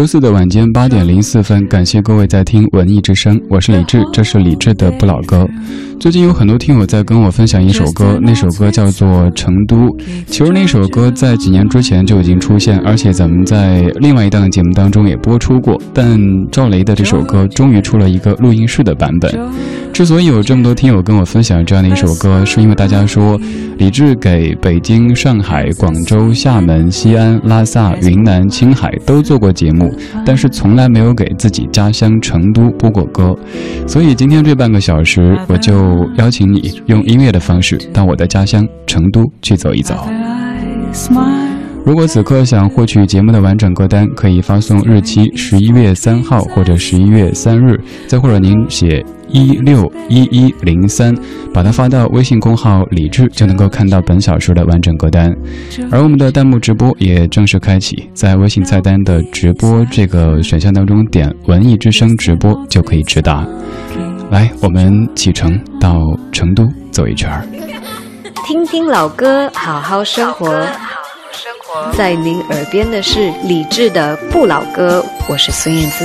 周四的晚间八点零四分，感谢各位在听文艺之声，我是李志，这是李志的不老歌。最近有很多听友在跟我分享一首歌，那首歌叫做《成都》。其实那首歌在几年之前就已经出现，而且咱们在另外一档节目当中也播出过。但赵雷的这首歌终于出了一个录音室的版本。之所以有这么多听友跟我分享这样的一首歌，是因为大家说李志给北京、上海、广州、厦门、西安、拉萨、云南、青海都做过节目，但是从来没有给自己家乡成都播过歌。所以今天这半个小时，我就邀请你用音乐的方式到我的家乡成都去走一走。如果此刻想获取节目的完整歌单，可以发送日期十一月三号或者十一月三日，再或者您写一六一一零三，把它发到微信公号“李智”，就能够看到本小时的完整歌单。而我们的弹幕直播也正式开启，在微信菜单的直播这个选项当中点“文艺之声直播”就可以直达。来，我们启程到成都走一圈儿，听听老歌，好好生活。在您耳边的是李志的《不老歌》，我是孙燕姿。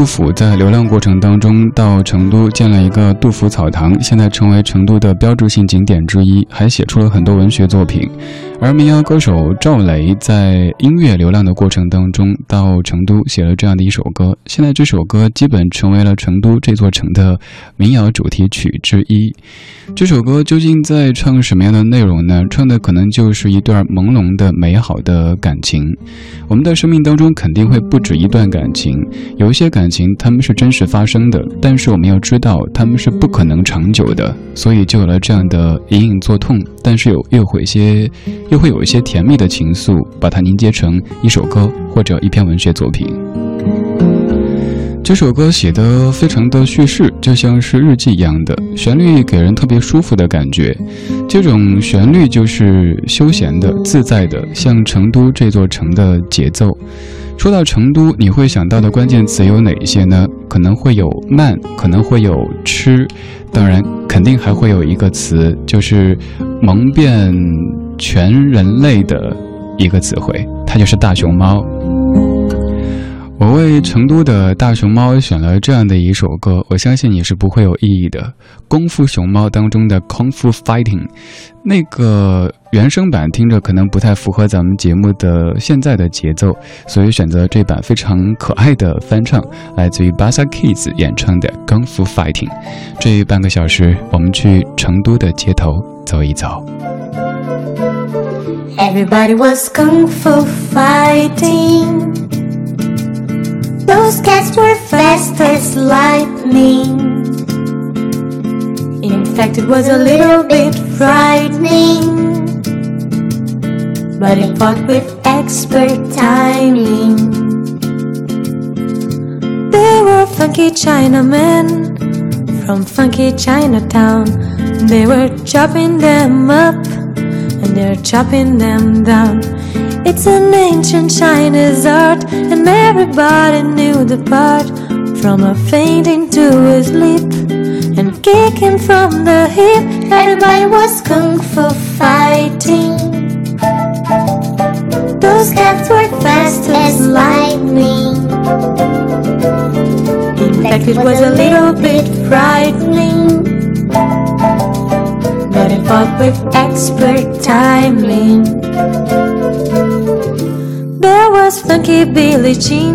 杜甫在流浪过程当中到成都建了一个杜甫草堂，现在成为成都的标志性景点之一，还写出了很多文学作品。而民谣歌手赵雷在音乐流浪的过程当中到成都写了这样的一首歌，现在这首歌基本成为了成都这座城的民谣主题曲之一。这首歌究竟在唱什么样的内容呢？唱的可能就是一段朦胧的美好的感情。我们的生命当中肯定会不止一段感情，有一些感。情他们是真实发生的，但是我们要知道他们是不可能长久的，所以就有了这样的隐隐作痛，但是有又会些又会有一些甜蜜的情愫，把它凝结成一首歌或者一篇文学作品。这首歌写的非常的叙事，就像是日记一样的旋律，给人特别舒服的感觉。这种旋律就是休闲的、自在的，像成都这座城的节奏。说到成都，你会想到的关键词有哪一些呢？可能会有慢，可能会有吃，当然，肯定还会有一个词，就是蒙遍全人类的一个词汇，它就是大熊猫。我为成都的大熊猫选了这样的一首歌，我相信你是不会有异议的，《功夫熊猫》当中的《功夫 Fighting》，那个原声版听着可能不太符合咱们节目的现在的节奏，所以选择这版非常可爱的翻唱，来自于 Basa Kids 演唱的《功夫 Fighting》。这半个小时，我们去成都的街头走一走。Everybody was kung fu fighting. Those cats were fast as lightning. In fact, it was a little bit frightening. But it fought with expert timing. They were funky Chinamen from funky Chinatown. They were chopping them up they're chopping them down. It's an ancient Chinese art, and everybody knew the part. From a fainting to a sleep, and kicking from the hip, everybody was kung fu fighting. Those cats were fast as lightning. In fact, it was a little bit frightening, but with expert timing There was Funky Billy Jean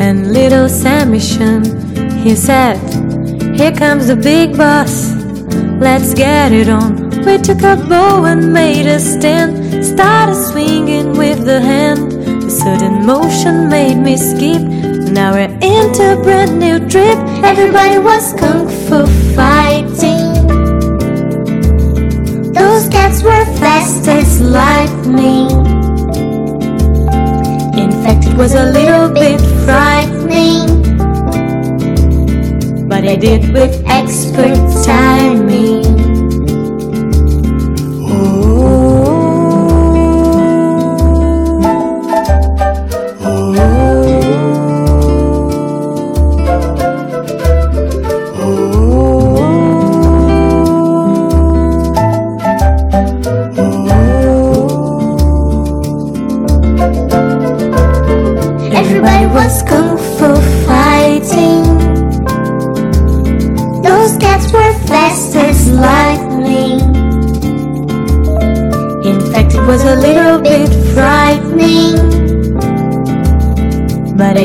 and little Sammy Shun. He said, Here comes the big boss, let's get it on. We took a bow and made a stand, started swinging with the hand. A sudden motion made me skip. Now we're into a brand new trip. Everybody was kung fu fighting. Those cats were fast as lightning In fact, it was a little bit frightening, but I did with expert timing.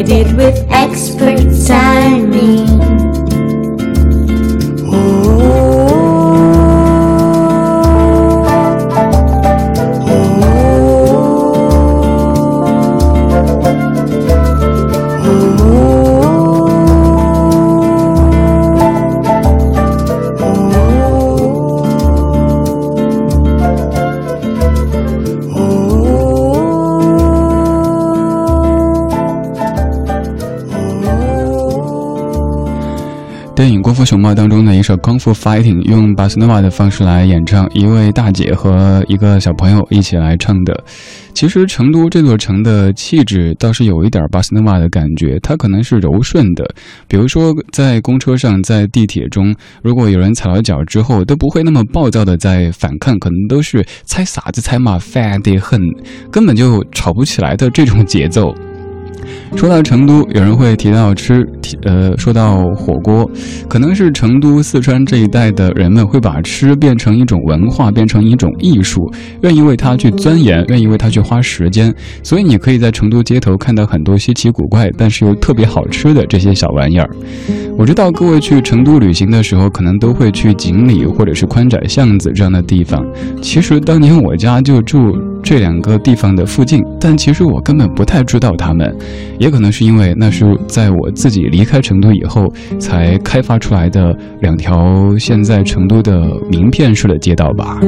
guided with expert science. 电影功夫熊猫》当中的一首《功夫 Fighting》，用巴斯诺瓦的方式来演唱，一位大姐和一个小朋友一起来唱的。其实成都这座城的气质倒是有一点巴斯诺瓦的感觉，它可能是柔顺的。比如说在公车上，在地铁中，如果有人踩了脚之后，都不会那么暴躁的在反抗，可能都是踩啥子踩嘛，烦得很，根本就吵不起来的这种节奏。说到成都，有人会提到吃，呃，说到火锅，可能是成都、四川这一带的人们会把吃变成一种文化，变成一种艺术，愿意为它去钻研，愿意为它去花时间。所以你可以在成都街头看到很多稀奇古怪，但是又特别好吃的这些小玩意儿。我知道各位去成都旅行的时候，可能都会去锦里或者是宽窄巷子这样的地方。其实当年我家就住这两个地方的附近，但其实我根本不太知道他们。也可能是因为那是在我自己离开成都以后才开发出来的两条现在成都的名片式的街道吧。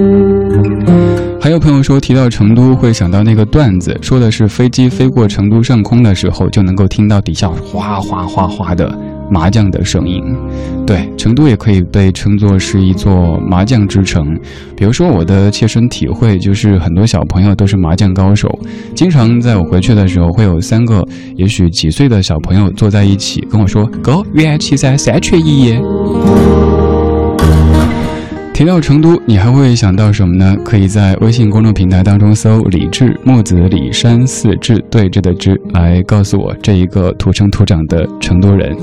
还有朋友说提到成都会想到那个段子，说的是飞机飞过成都上空的时候就能够听到底下哗哗哗哗的。麻将的声音，对成都也可以被称作是一座麻将之城。比如说，我的切身体会就是很多小朋友都是麻将高手，经常在我回去的时候，会有三个也许几岁的小朋友坐在一起跟我说：“哥，元气三，三缺一。”提到成都，你还会想到什么呢？可以在微信公众平台当中搜“李志木子李山四志对峙的志”来告诉我这一个土生土长的成都人。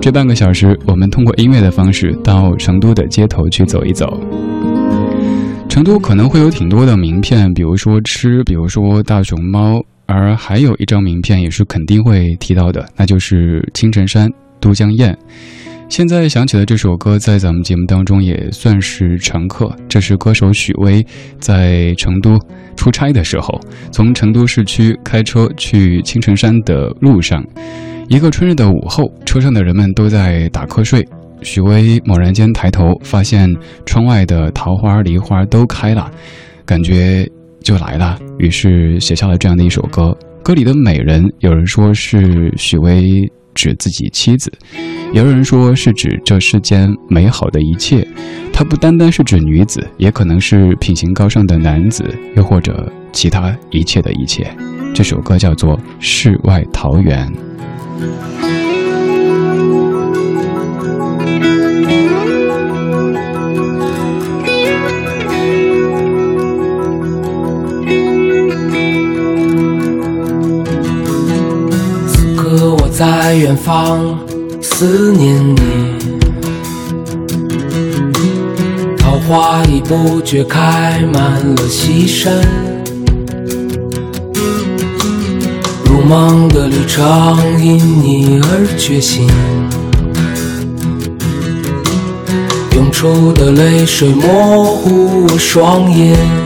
这半个小时，我们通过音乐的方式到成都的街头去走一走。成都可能会有挺多的名片，比如说吃，比如说大熊猫，而还有一张名片也是肯定会提到的，那就是青城山都江堰。现在想起的这首歌，在咱们节目当中也算是常客。这是歌手许巍在成都出差的时候，从成都市区开车去青城山的路上，一个春日的午后，车上的人们都在打瞌睡。许巍猛然间抬头，发现窗外的桃花、梨花都开了，感觉就来了。于是写下了这样的一首歌。歌里的美人，有人说是许巍。指自己妻子，也有人说是指这世间美好的一切，它不单单是指女子，也可能是品行高尚的男子，又或者其他一切的一切。这首歌叫做《世外桃源》。在远方思念你，桃花已不觉开满了西山，如梦的旅程因你而觉醒，涌出的泪水模糊我双眼。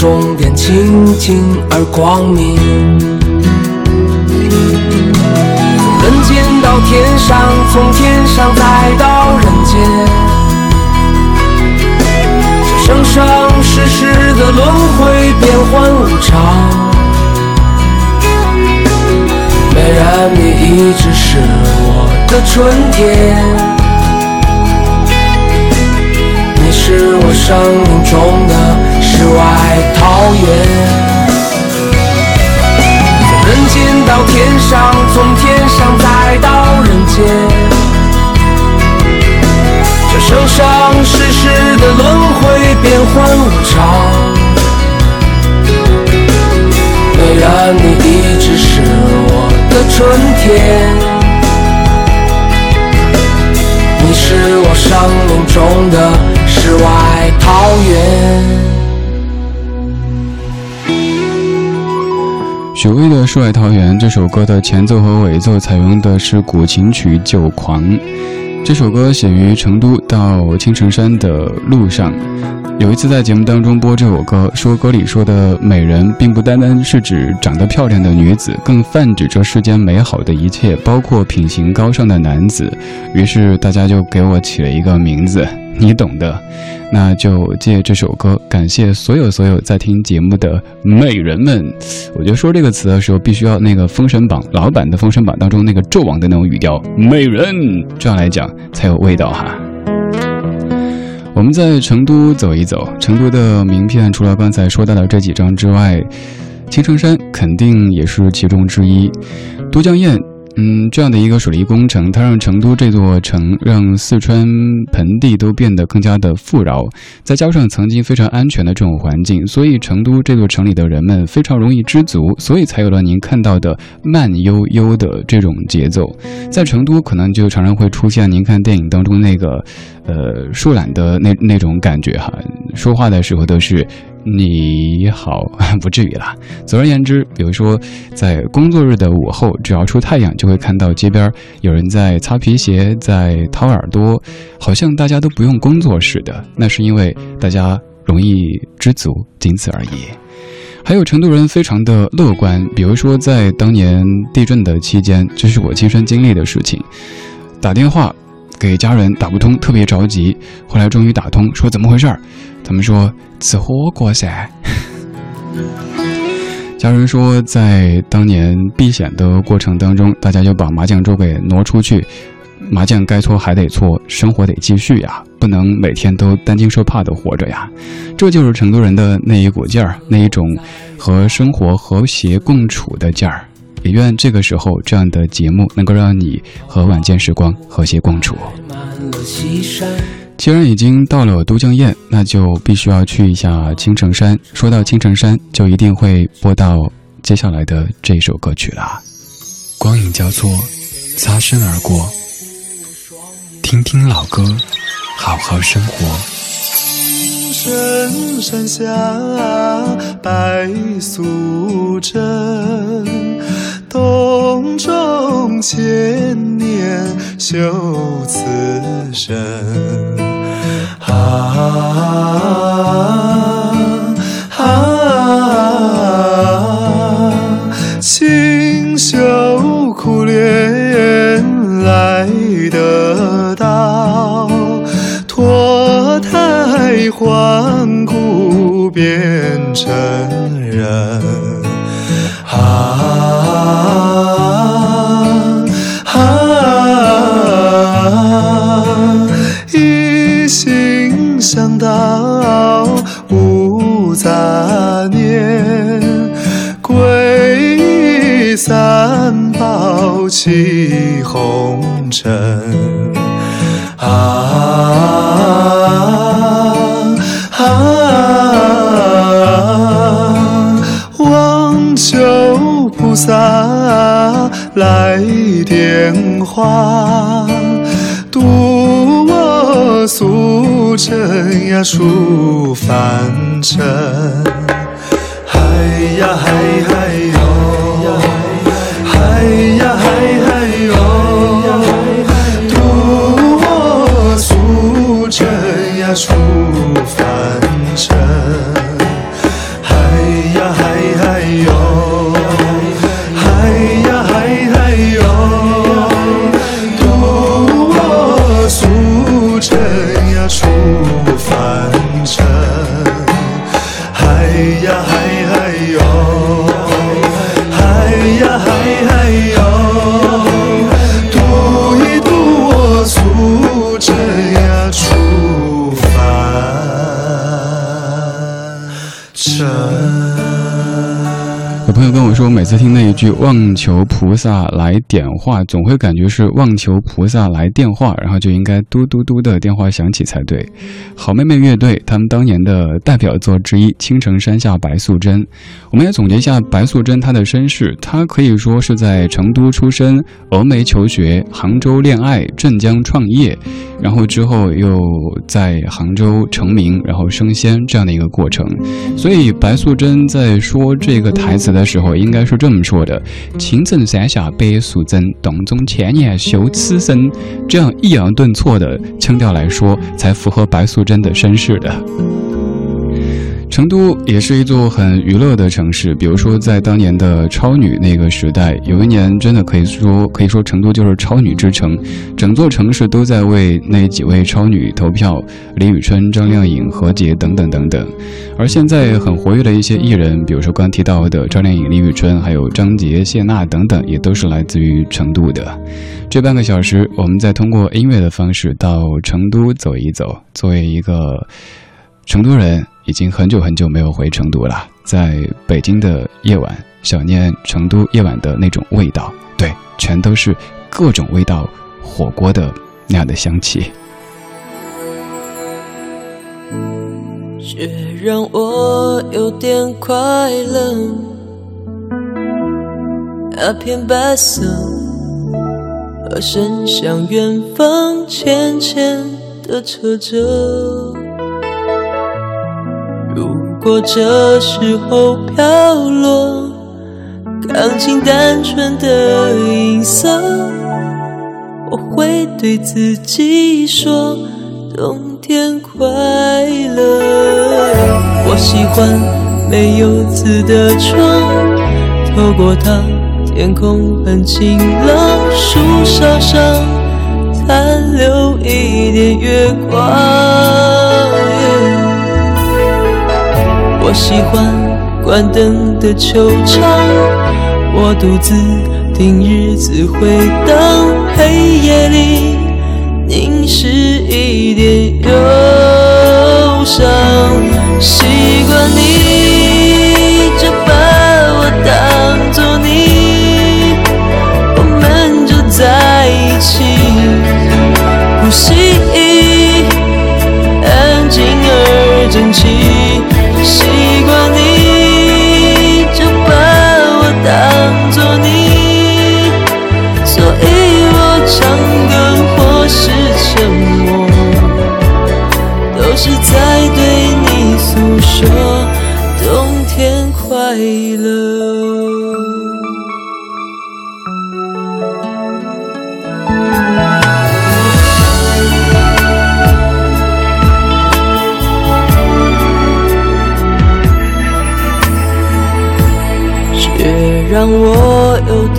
终点清净而光明。从人间到天上，从天上再到人间。生生世世的轮回，变幻无常。美人，你一直是我的春天，你是我生命中的世外桃源。从人间到天上，从天上再到人间。这生生世世的轮回，世外桃源》这首歌的前奏和尾奏采用的是古琴曲《酒狂》。这首歌写于成都到青城山的路上。有一次在节目当中播这首歌，说歌里说的美人，并不单单是指长得漂亮的女子，更泛指这世间美好的一切，包括品行高尚的男子。于是大家就给我起了一个名字。你懂的，那就借这首歌感谢所有所有在听节目的美人们。我觉得说这个词的时候，必须要那个《封神榜》老版的《封神榜》当中那个纣王的那种语调，美人这样来讲才有味道哈。我们在成都走一走，成都的名片除了刚才说到的这几张之外，青城山肯定也是其中之一，都江堰。嗯，这样的一个水利工程，它让成都这座城，让四川盆地都变得更加的富饶。再加上曾经非常安全的这种环境，所以成都这座城里的人们非常容易知足，所以才有了您看到的慢悠悠的这种节奏。在成都，可能就常常会出现您看电影当中那个，呃，树懒的那那种感觉哈，说话的时候都是。你好，不至于啦。总而言之，比如说，在工作日的午后，只要出太阳，就会看到街边有人在擦皮鞋，在掏耳朵，好像大家都不用工作似的。那是因为大家容易知足，仅此而已。还有成都人非常的乐观，比如说在当年地震的期间，这是我亲身经历的事情，打电话给家人打不通，特别着急，后来终于打通，说怎么回事儿。他们说吃火锅噻。家人说，在当年避险的过程当中，大家就把麻将桌给挪出去，麻将该搓还得搓，生活得继续呀，不能每天都担惊受怕的活着呀。这就是成都人的那一股劲儿，那一种和生活和谐共处的劲儿。也愿这个时候这样的节目能够让你和晚间时光和谐共处。既然已经到了都江堰，那就必须要去一下青城山。说到青城山，就一定会播到接下来的这首歌曲啦。光影交错，擦身而过，听听老歌，好好生活。深山下，白素贞，洞中千年修此身。啊啊！清秀顽固变成人，啊啊！一心向道无杂念，皈依三宝起。来电话，渡我俗尘呀，出凡尘。嗨呀嗨嗨哟，嗨呀嗨嗨哟，渡我素贞呀出跟我说，每次听那一句“望求菩萨来点化”，总会感觉是望求菩萨来电话，然后就应该嘟嘟嘟的电话响起才对。好妹妹乐队他们当年的代表作之一《青城山下白素贞》，我们也总结一下白素贞她的身世。她可以说是在成都出生，峨眉求学，杭州恋爱，镇江创业，然后之后又在杭州成名，然后升仙这样的一个过程。所以白素贞在说这个台词。的时候我应该是这么说的：“青城山下白素贞，洞中千年修此身。”这样抑扬顿挫的腔调来说，才符合白素贞的身世的。成都也是一座很娱乐的城市，比如说在当年的超女那个时代，有一年真的可以说可以说成都就是超女之城，整座城市都在为那几位超女投票，李宇春、张靓颖、何洁等等等等。而现在很活跃的一些艺人，比如说刚提到的张靓颖、李宇春，还有张杰、谢娜等等，也都是来自于成都的。这半个小时，我们再通过音乐的方式到成都走一走，作为一个成都人。已经很久很久没有回成都了，在北京的夜晚，想念成都夜晚的那种味道。对，全都是各种味道，火锅的那样的香气。却让我有点快乐，那片白色，和伸向远方浅浅的车辙。如果这时候飘落钢琴单纯的音色，我会对自己说冬天快乐。我喜欢没有字的窗，透过它天空很晴朗，树梢上残留一点月光。我喜欢关灯的球场，我独自听日子回荡，黑夜里凝视一点忧伤。习惯你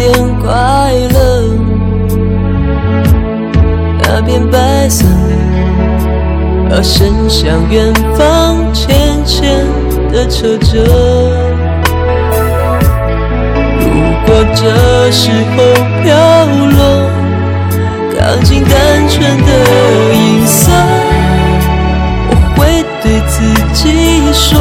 点快乐，那片白色，而伸向远方浅浅的车辙。如果这时候飘落钢琴单纯的音色，我会对自己说，